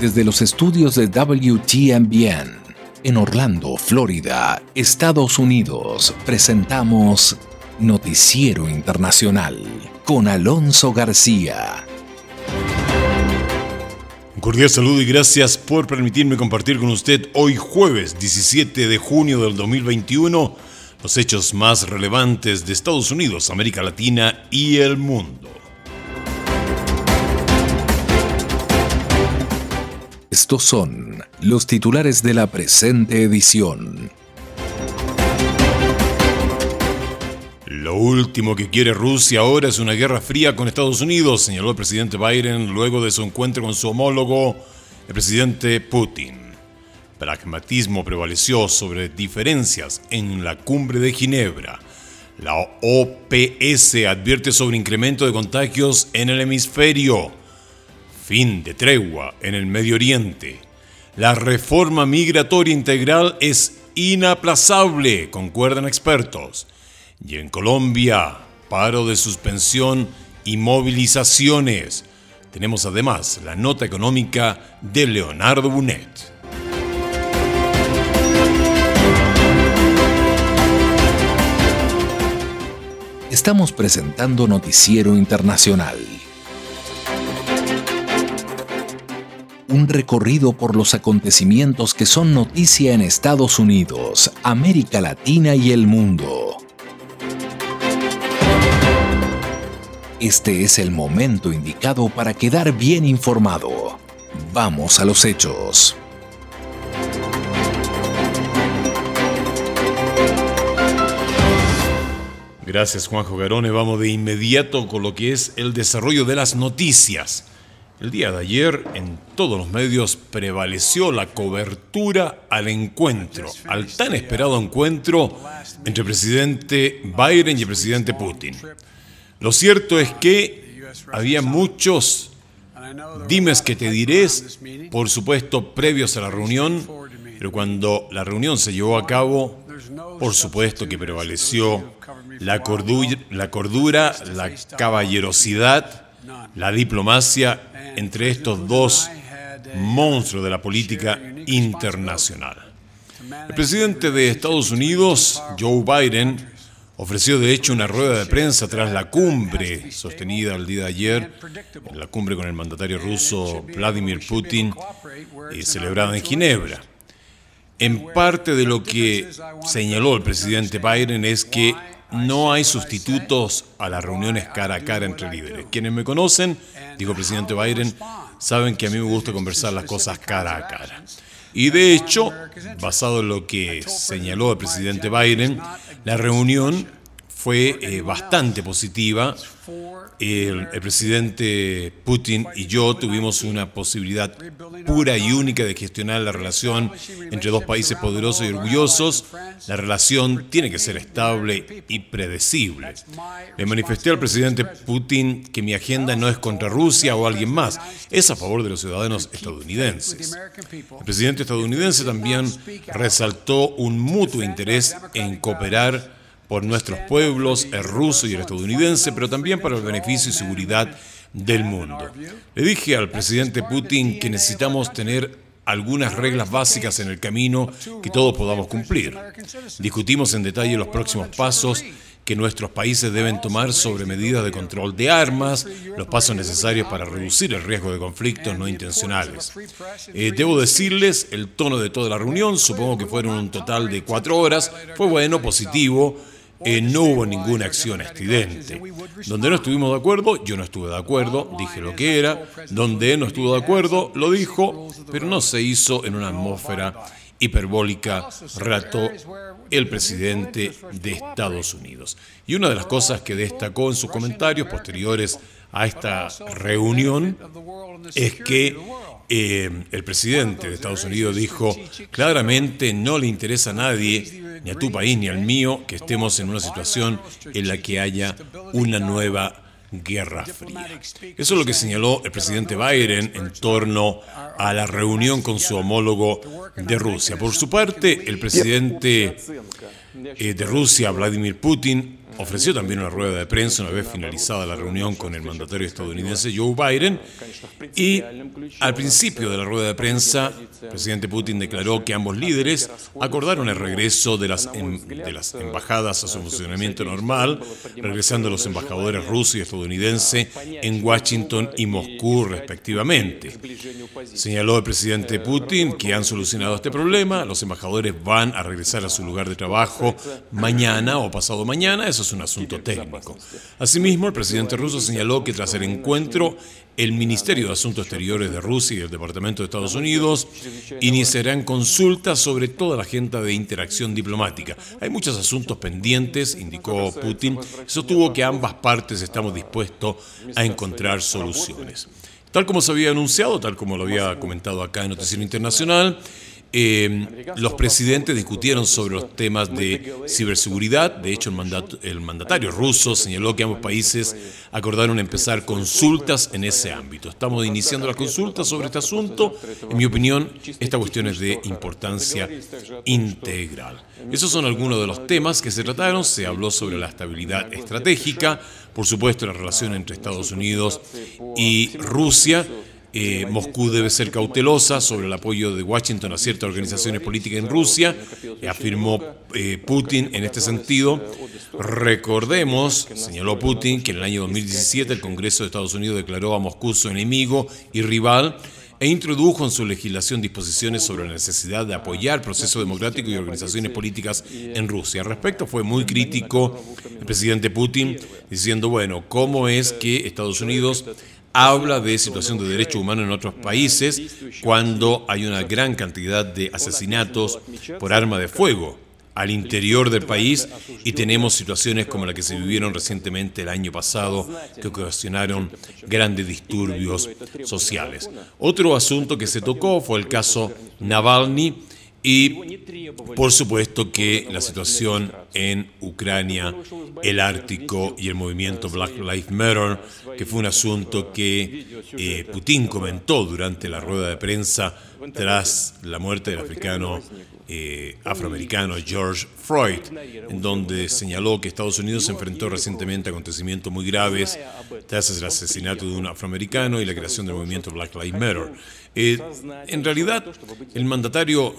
Desde los estudios de WTMBN en Orlando, Florida, Estados Unidos, presentamos Noticiero Internacional con Alonso García. Un cordial saludo y gracias por permitirme compartir con usted hoy jueves 17 de junio del 2021 los hechos más relevantes de Estados Unidos, América Latina y el mundo. Estos son los titulares de la presente edición. Lo último que quiere Rusia ahora es una guerra fría con Estados Unidos, señaló el presidente Biden luego de su encuentro con su homólogo, el presidente Putin. Pragmatismo prevaleció sobre diferencias en la cumbre de Ginebra. La OPS advierte sobre incremento de contagios en el hemisferio fin de tregua en el Medio Oriente. La reforma migratoria integral es inaplazable, concuerdan expertos. Y en Colombia, paro de suspensión y movilizaciones. Tenemos además la nota económica de Leonardo Bunet. Estamos presentando Noticiero Internacional un recorrido por los acontecimientos que son noticia en Estados Unidos, América Latina y el mundo. Este es el momento indicado para quedar bien informado. Vamos a los hechos. Gracias Juanjo Garone. Vamos de inmediato con lo que es el desarrollo de las noticias. El día de ayer en todos los medios prevaleció la cobertura al encuentro, al tan esperado encuentro entre el presidente Biden y el presidente Putin. Lo cierto es que había muchos dimes que te diré, por supuesto, previos a la reunión, pero cuando la reunión se llevó a cabo, por supuesto que prevaleció la la, cordura, la caballerosidad, la diplomacia entre estos dos monstruos de la política internacional. El presidente de Estados Unidos, Joe Biden, ofreció de hecho una rueda de prensa tras la cumbre sostenida el día de ayer, la cumbre con el mandatario ruso Vladimir Putin, y celebrada en Ginebra. En parte de lo que señaló el presidente Biden es que no hay sustitutos a las reuniones cara a cara entre líderes. Quienes me conocen, dijo el presidente Biden, saben que a mí me gusta conversar las cosas cara a cara. Y de hecho, basado en lo que señaló el presidente Biden, la reunión fue eh, bastante positiva el, presidente Putin y yo tuvimos una posibilidad pura y única de gestionar la relación entre dos países poderosos y orgullosos. La relación tiene que ser estable y predecible. Le manifesté al presidente Putin que mi agenda no es contra Rusia o alguien más, es a favor de los ciudadanos estadounidenses. El presidente estadounidense también resaltó un mutuo interés en cooperar por nuestros pueblos, el ruso y el estadounidense, pero también para el beneficio y seguridad del mundo. Le dije al presidente Putin que necesitamos tener algunas reglas básicas en el camino que todos podamos cumplir. Discutimos en detalle los próximos pasos que nuestros países deben tomar sobre medidas de control de armas, los pasos necesarios para reducir el riesgo de conflictos no intencionales. Eh, debo decirles, el tono de toda la reunión, supongo que fueron un total de cuatro horas, fue bueno, positivo, eh, no hubo ninguna acción estridente. Donde no estuvimos de acuerdo, yo no estuve de acuerdo, dije lo que era. Donde no estuvo de acuerdo, lo dijo, pero no se hizo en una atmósfera hiperbólica, relató el presidente de Estados Unidos. Y una de las cosas que destacó en sus comentarios posteriores a esta reunión es que eh, el presidente de Estados Unidos dijo, claramente no le interesa a nadie, ni a tu país ni al mío, que estemos en una situación en la que haya una nueva guerra fría. Eso es lo que señaló el presidente Biden en torno a la reunión con su homólogo de Rusia. Por su parte, el presidente eh, de Rusia, Vladimir Putin, ofreció también una rueda de prensa una vez finalizada la reunión con el mandatario estadounidense Joe Biden. Y al principio de la rueda de prensa el presidente Putin declaró que ambos líderes acordaron el regreso de las, em, de las embajadas a su funcionamiento normal, regresando los embajadores ruso y estadounidense en Washington y Moscú respectivamente. Señaló el presidente Putin que han solucionado este problema, los embajadores van a regresar a su lugar de trabajo mañana o pasado mañana, eso es un asunto técnico. Asimismo, el presidente ruso señaló que tras el encuentro, el Ministerio de Asuntos Exteriores de Rusia y el Departamento de Estados Unidos iniciarán consultas sobre toda la agenda de interacción diplomática. Hay muchos asuntos pendientes, indicó Putin. Sostuvo que ambas partes estamos dispuestos a encontrar soluciones. Tal como se había anunciado, tal como lo había comentado acá en Noticiero Internacional, eh, los presidentes discutieron sobre los temas de ciberseguridad. De hecho, el, el, mandatario ruso señaló que ambos países acordaron empezar consultas en ese ámbito. Estamos iniciando las consultas sobre este asunto. En mi opinión, esta cuestión es de importancia integral. Esos son algunos de los temas que se trataron. Se habló sobre la estabilidad estratégica, por supuesto, la relación entre Estados Unidos y Rusia eh, Moscú debe ser cautelosa sobre el apoyo de Washington a ciertas organizaciones políticas en Rusia, afirmó eh, Putin en este sentido. Recordemos, señaló Putin, que en el año 2017 el Congreso de Estados Unidos declaró a Moscú su enemigo y rival e introdujo en su legislación disposiciones sobre la necesidad de apoyar el proceso democrático y organizaciones políticas en Rusia. Al respecto fue muy crítico el presidente Putin diciendo, bueno, ¿cómo es que Estados Unidos habla de situación de derechos humanos en otros países cuando hay una gran cantidad de asesinatos por arma de fuego al interior del país y tenemos situaciones como la que se vivieron recientemente el año pasado que ocasionaron grandes disturbios sociales. Otro asunto que se tocó fue el caso Navalny y por supuesto que la situación en Ucrania, el Ártico y el movimiento Black Lives Matter, que fue un asunto que eh, Putin comentó durante la rueda de prensa tras la muerte del africano eh, afroamericano George Floyd, en donde señaló que Estados Unidos se enfrentó recientemente a acontecimientos muy graves tras el asesinato de un afroamericano y la creación del movimiento Black Lives Matter. Eh, en realidad, el mandatario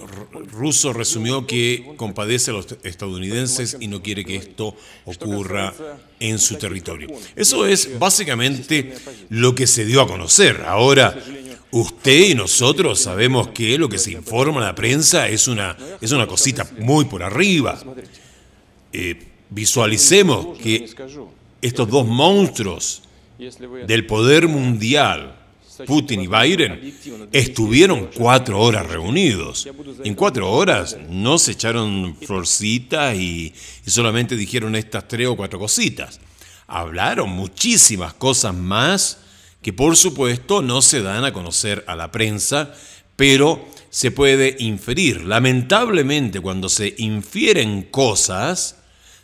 ruso resumió que compadece a los estadounidenses y no quiere que esto ocurra en su territorio. Eso es básicamente lo que se dio a conocer. Ahora, usted y nosotros sabemos que lo que se informa en la prensa es una, es una cosita muy por arriba. Eh, visualicemos que estos dos monstruos del poder mundial, Putin y Biden, estuvieron cuatro horas reunidos. En cuatro horas no se echaron florcitas y, y solamente dijeron estas tres o cuatro cositas. Hablaron muchísimas cosas más que por supuesto no se dan a conocer a la prensa, pero se puede inferir. Lamentablemente cuando se infieren cosas,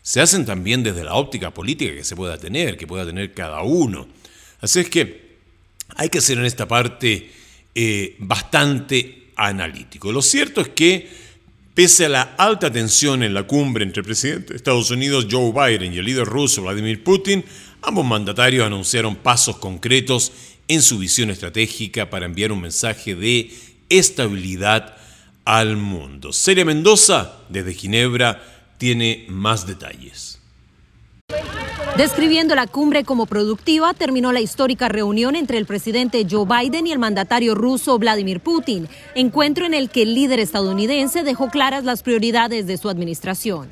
se hacen también desde la óptica política que se pueda tener, que pueda tener cada uno. Así es que hay que ser en esta parte eh, bastante analítico. Lo cierto es que, pese a la alta tensión en la cumbre entre el presidente de Estados Unidos Joe Biden y el líder ruso Vladimir Putin, ambos mandatarios anunciaron pasos concretos en su visión estratégica para enviar un mensaje de estabilidad al mundo. Celia Mendoza, desde Ginebra, tiene más detalles. Describiendo la cumbre como productiva, terminó la histórica reunión entre el presidente Joe Biden y el mandatario ruso Vladimir Putin, encuentro en el que el líder estadounidense dejó claras las prioridades de su administración.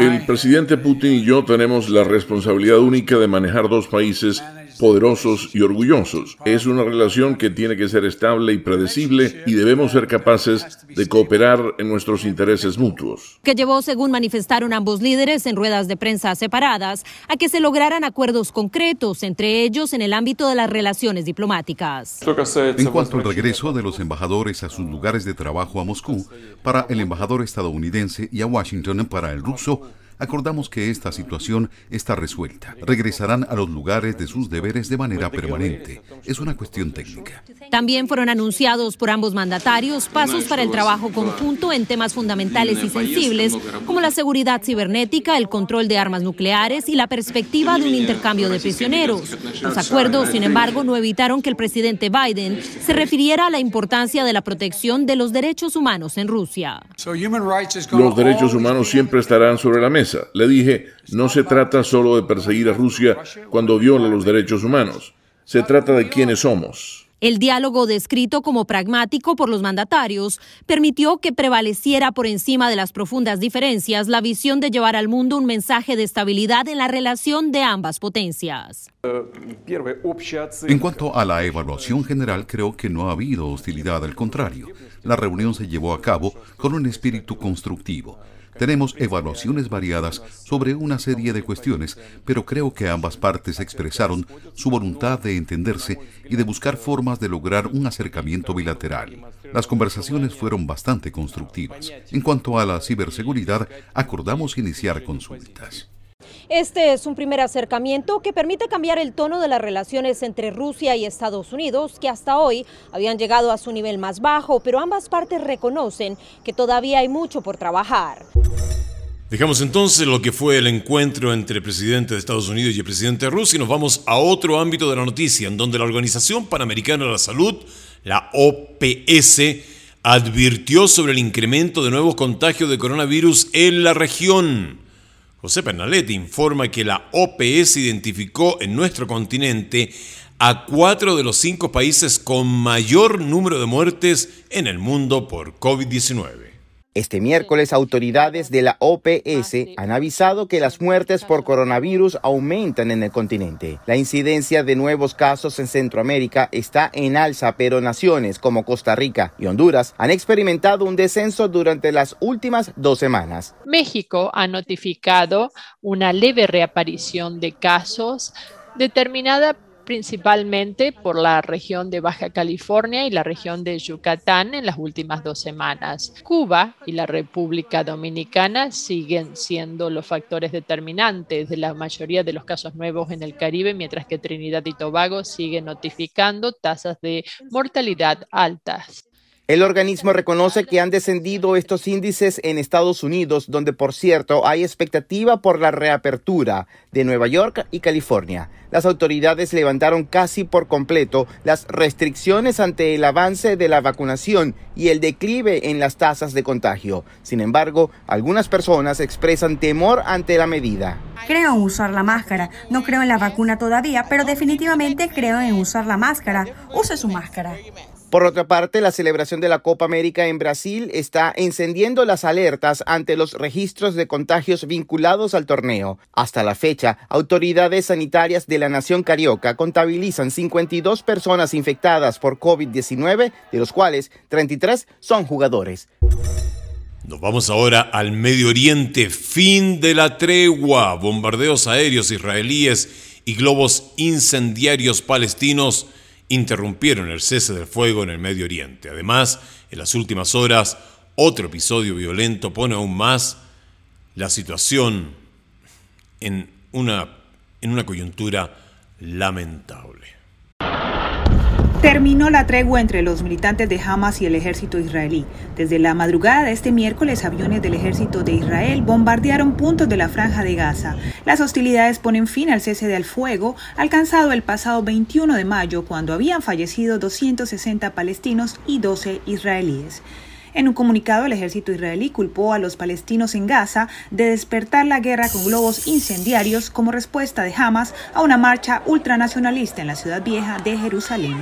El presidente Putin y yo tenemos la responsabilidad única de manejar dos países poderosos y orgullosos. Es una relación que tiene que ser estable y predecible y debemos ser capaces de cooperar en nuestros intereses mutuos. Que llevó, según manifestaron ambos líderes en ruedas de prensa separadas, a que se lograran acuerdos concretos, entre ellos en el ámbito de las relaciones diplomáticas. En cuanto al regreso de los embajadores a sus lugares de trabajo a Moscú, para el embajador estadounidense y a Washington para el ruso, Acordamos que esta situación está resuelta. Regresarán a los lugares de sus deberes de manera permanente. Es una cuestión técnica. También fueron anunciados por ambos mandatarios pasos para el trabajo conjunto en temas fundamentales y sensibles como la seguridad cibernética, el control de armas nucleares y la perspectiva de un intercambio de prisioneros. Los acuerdos, sin embargo, no evitaron que el presidente Biden se refiriera a la importancia de la protección de los derechos humanos en Rusia. Los derechos humanos siempre estarán sobre la mesa. Le dije, no se trata solo de perseguir a Rusia cuando viola los derechos humanos. Se trata de quiénes somos. El diálogo descrito como pragmático por los mandatarios permitió que prevaleciera por encima de las profundas diferencias la visión de llevar al mundo un mensaje de estabilidad en la relación de ambas potencias. En cuanto a la evaluación general, creo que no ha habido hostilidad, al contrario. La reunión se llevó a cabo con un espíritu constructivo. Tenemos evaluaciones variadas sobre una serie de cuestiones, pero creo que ambas partes expresaron su voluntad de entenderse y de buscar formas de lograr un acercamiento bilateral. Las conversaciones fueron bastante constructivas. En cuanto a la ciberseguridad, acordamos iniciar consultas. Este es un primer acercamiento que permite cambiar el tono de las relaciones entre Rusia y Estados Unidos, que hasta hoy habían llegado a su nivel más bajo, pero ambas partes reconocen que todavía hay mucho por trabajar. Dejamos entonces lo que fue el encuentro entre el presidente de Estados Unidos y el presidente de Rusia y nos vamos a otro ámbito de la noticia, en donde la Organización Panamericana de la Salud, la OPS, advirtió sobre el incremento de nuevos contagios de coronavirus en la región. José Pernalete informa que la OPS identificó en nuestro continente a cuatro de los cinco países con mayor número de muertes en el mundo por COVID-19. Este miércoles, autoridades de la OPS han avisado que las muertes por coronavirus aumentan en el continente. La incidencia de nuevos casos en Centroamérica está en alza, pero naciones como Costa Rica y Honduras han experimentado un descenso durante las últimas dos semanas. México ha notificado una leve reaparición de casos determinada principalmente por la región de Baja California y la región de Yucatán en las últimas dos semanas. Cuba y la República Dominicana siguen siendo los factores determinantes de la mayoría de los casos nuevos en el Caribe, mientras que Trinidad y Tobago siguen notificando tasas de mortalidad altas. El organismo reconoce que han descendido estos índices en Estados Unidos, donde por cierto hay expectativa por la reapertura de Nueva York y California. Las autoridades levantaron casi por completo las restricciones ante el avance de la vacunación y el declive en las tasas de contagio. Sin embargo, algunas personas expresan temor ante la medida. Creo en usar la máscara. No creo en la vacuna todavía, pero definitivamente creo en usar la máscara. Use su máscara. Por otra parte, la celebración de la Copa América en Brasil está encendiendo las alertas ante los registros de contagios vinculados al torneo. Hasta la fecha, autoridades sanitarias de la nación carioca contabilizan 52 personas infectadas por COVID-19, de los cuales 33 son jugadores. Nos vamos ahora al Medio Oriente, fin de la tregua, bombardeos aéreos israelíes y globos incendiarios palestinos interrumpieron el cese del fuego en el Medio Oriente. Además, en las últimas horas, otro episodio violento pone aún más la situación en una, en una coyuntura lamentable. Terminó la tregua entre los militantes de Hamas y el ejército israelí. Desde la madrugada de este miércoles, aviones del ejército de Israel bombardearon puntos de la franja de Gaza. Las hostilidades ponen fin al cese del fuego alcanzado el pasado 21 de mayo, cuando habían fallecido 260 palestinos y 12 israelíes. En un comunicado, el ejército israelí culpó a los palestinos en Gaza de despertar la guerra con globos incendiarios como respuesta de Hamas a una marcha ultranacionalista en la ciudad vieja de Jerusalén.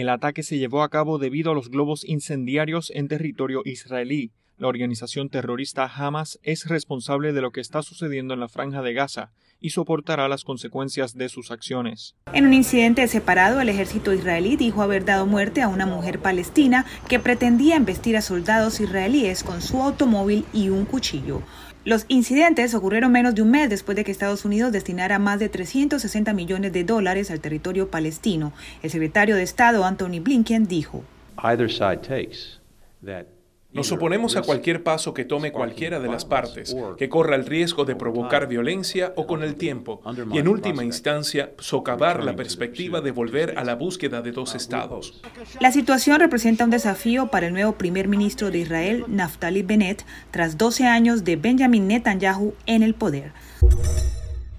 El ataque se llevó a cabo debido a los globos incendiarios en territorio israelí. La organización terrorista Hamas es responsable de lo que está sucediendo en la franja de Gaza y soportará las consecuencias de sus acciones. En un incidente separado, el ejército israelí dijo haber dado muerte a una mujer palestina que pretendía embestir a soldados israelíes con su automóvil y un cuchillo. Los incidentes ocurrieron menos de un mes después de que Estados Unidos destinara más de 360 millones de dólares al territorio palestino. El secretario de Estado Anthony Blinken dijo, Nos oponemos a cualquier paso que tome cualquiera de las partes, que corra el riesgo de provocar violencia o con el tiempo, y en última instancia, socavar la perspectiva de volver a la búsqueda de dos estados. La situación representa un desafío para el nuevo primer ministro de Israel, Naftali Bennett, tras 12 años de Benjamin Netanyahu en el poder.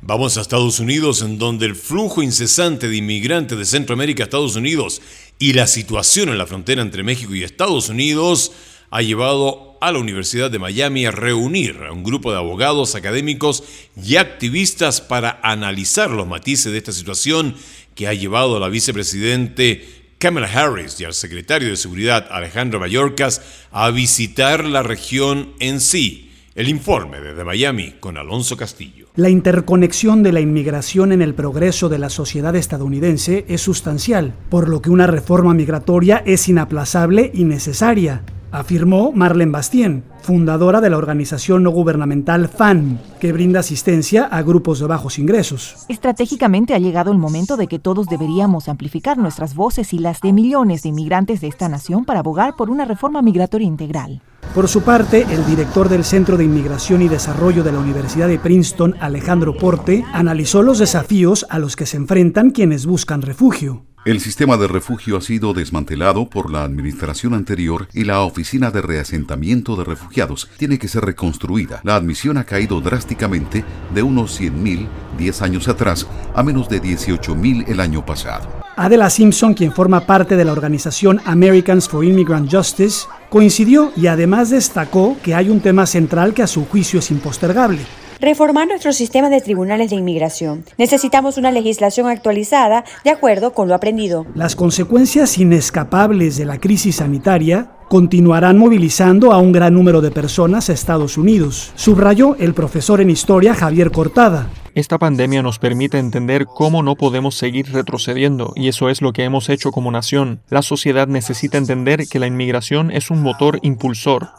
Vamos a Estados Unidos, en donde el flujo incesante de inmigrantes de Centroamérica a Estados Unidos y la situación en la frontera entre México y Estados Unidos ha llevado a la Universidad de Miami a reunir a un grupo de abogados, académicos y activistas para analizar los matices de esta situación que ha llevado a la vicepresidente Kamala Harris y al secretario de Seguridad Alejandro Mayorkas a visitar la región en sí. El informe desde Miami con Alonso Castillo. La interconexión de la inmigración en el progreso de la sociedad estadounidense es sustancial, por lo que una reforma migratoria es inaplazable y necesaria afirmó Marlene Bastien, fundadora de la organización no gubernamental FAN, que brinda asistencia a grupos de bajos ingresos. Estratégicamente ha llegado el momento de que todos deberíamos amplificar nuestras voces y las de millones de inmigrantes de esta nación para abogar por una reforma migratoria integral. Por su parte, el director del Centro de Inmigración y Desarrollo de la Universidad de Princeton, Alejandro Porte, analizó los desafíos a los que se enfrentan quienes buscan refugio. El sistema de refugio ha sido desmantelado por la administración anterior y la Oficina de Reasentamiento de Refugiados tiene que ser reconstruida. La admisión ha caído drásticamente de unos 100.000 10 años atrás a menos de 18.000 el año pasado. Adela Simpson, quien forma parte de la organización Americans for Immigrant Justice, coincidió y además destacó que hay un tema central que a su juicio es impostergable reformar nuestro sistema de tribunales de inmigración. Necesitamos una legislación actualizada de acuerdo con lo aprendido. Las consecuencias inescapables de la crisis sanitaria continuarán movilizando a un gran número de personas a Estados Unidos, subrayó el profesor en historia Javier Cortada. Esta pandemia nos permite entender cómo no podemos seguir retrocediendo y eso es lo que hemos hecho como nación. La sociedad necesita entender que la inmigración es un motor impulsor.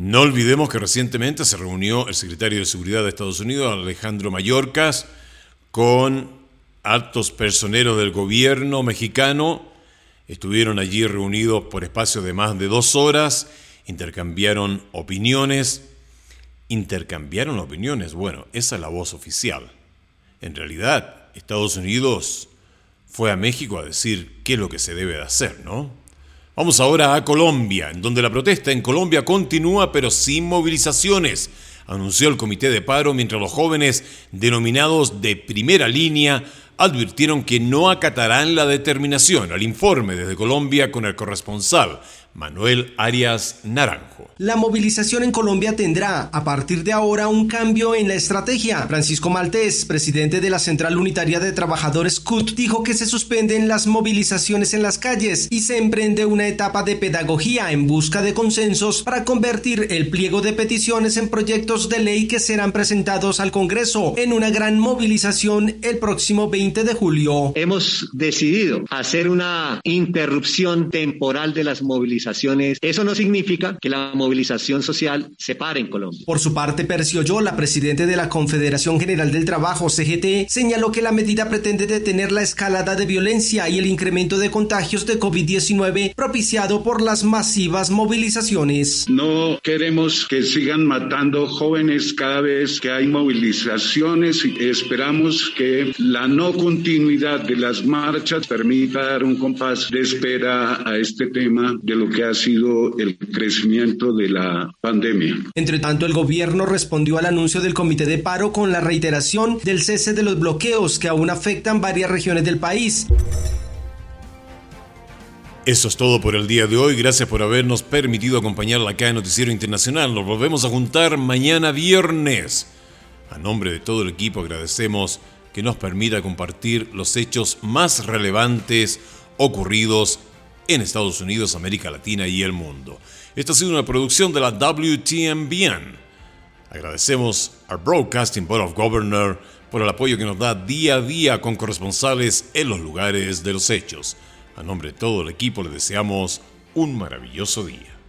No olvidemos que recientemente se reunió el secretario de Seguridad de Estados Unidos, Alejandro Mayorkas, con altos personeros del gobierno mexicano. Estuvieron allí reunidos por espacio de más de dos horas, intercambiaron opiniones. Intercambiaron opiniones, bueno, esa es la voz oficial. En realidad, Estados Unidos fue a México a decir qué es lo que se debe de hacer, ¿no? Vamos ahora a Colombia, en donde la protesta en Colombia continúa pero sin movilizaciones, anunció el comité de paro mientras los jóvenes denominados de primera línea advirtieron que no acatarán la determinación al informe desde Colombia con el corresponsal Manuel Arias Naranjo. La movilización en Colombia tendrá a partir de ahora un cambio en la estrategia. Francisco Maltés, presidente de la Central Unitaria de Trabajadores CUT, dijo que se suspenden las movilizaciones en las calles y se emprende una etapa de pedagogía en busca de consensos para convertir el pliego de peticiones en proyectos de ley que serán presentados al Congreso en una gran movilización el próximo 20 de julio. Hemos decidido hacer una interrupción temporal de las movilizaciones eso no significa que la movilización social se pare en Colombia. Por su parte, Percio Yo, la presidente de la Confederación General del Trabajo, CGT, señaló que la medida pretende detener la escalada de violencia y el incremento de contagios de COVID-19 propiciado por las masivas movilizaciones. No queremos que sigan matando jóvenes cada vez que hay movilizaciones y esperamos que la no continuidad de las marchas permita dar un compás de espera a este tema de lo que ha sido el crecimiento de la pandemia. Entre tanto, el gobierno respondió al anuncio del comité de paro con la reiteración del cese de los bloqueos que aún afectan varias regiones del país. Eso es todo por el día de hoy. Gracias por habernos permitido acompañarla acá en Noticiero Internacional. Nos volvemos a juntar mañana viernes. A nombre de todo el equipo agradecemos que nos permita compartir los hechos más relevantes ocurridos en Estados Unidos, América Latina y el mundo. Esta ha sido una producción de la WTMBN. Agradecemos al Broadcasting Board of Governors por el apoyo que nos da día a día con corresponsales en los lugares de los hechos. A nombre de todo el equipo le deseamos un maravilloso día.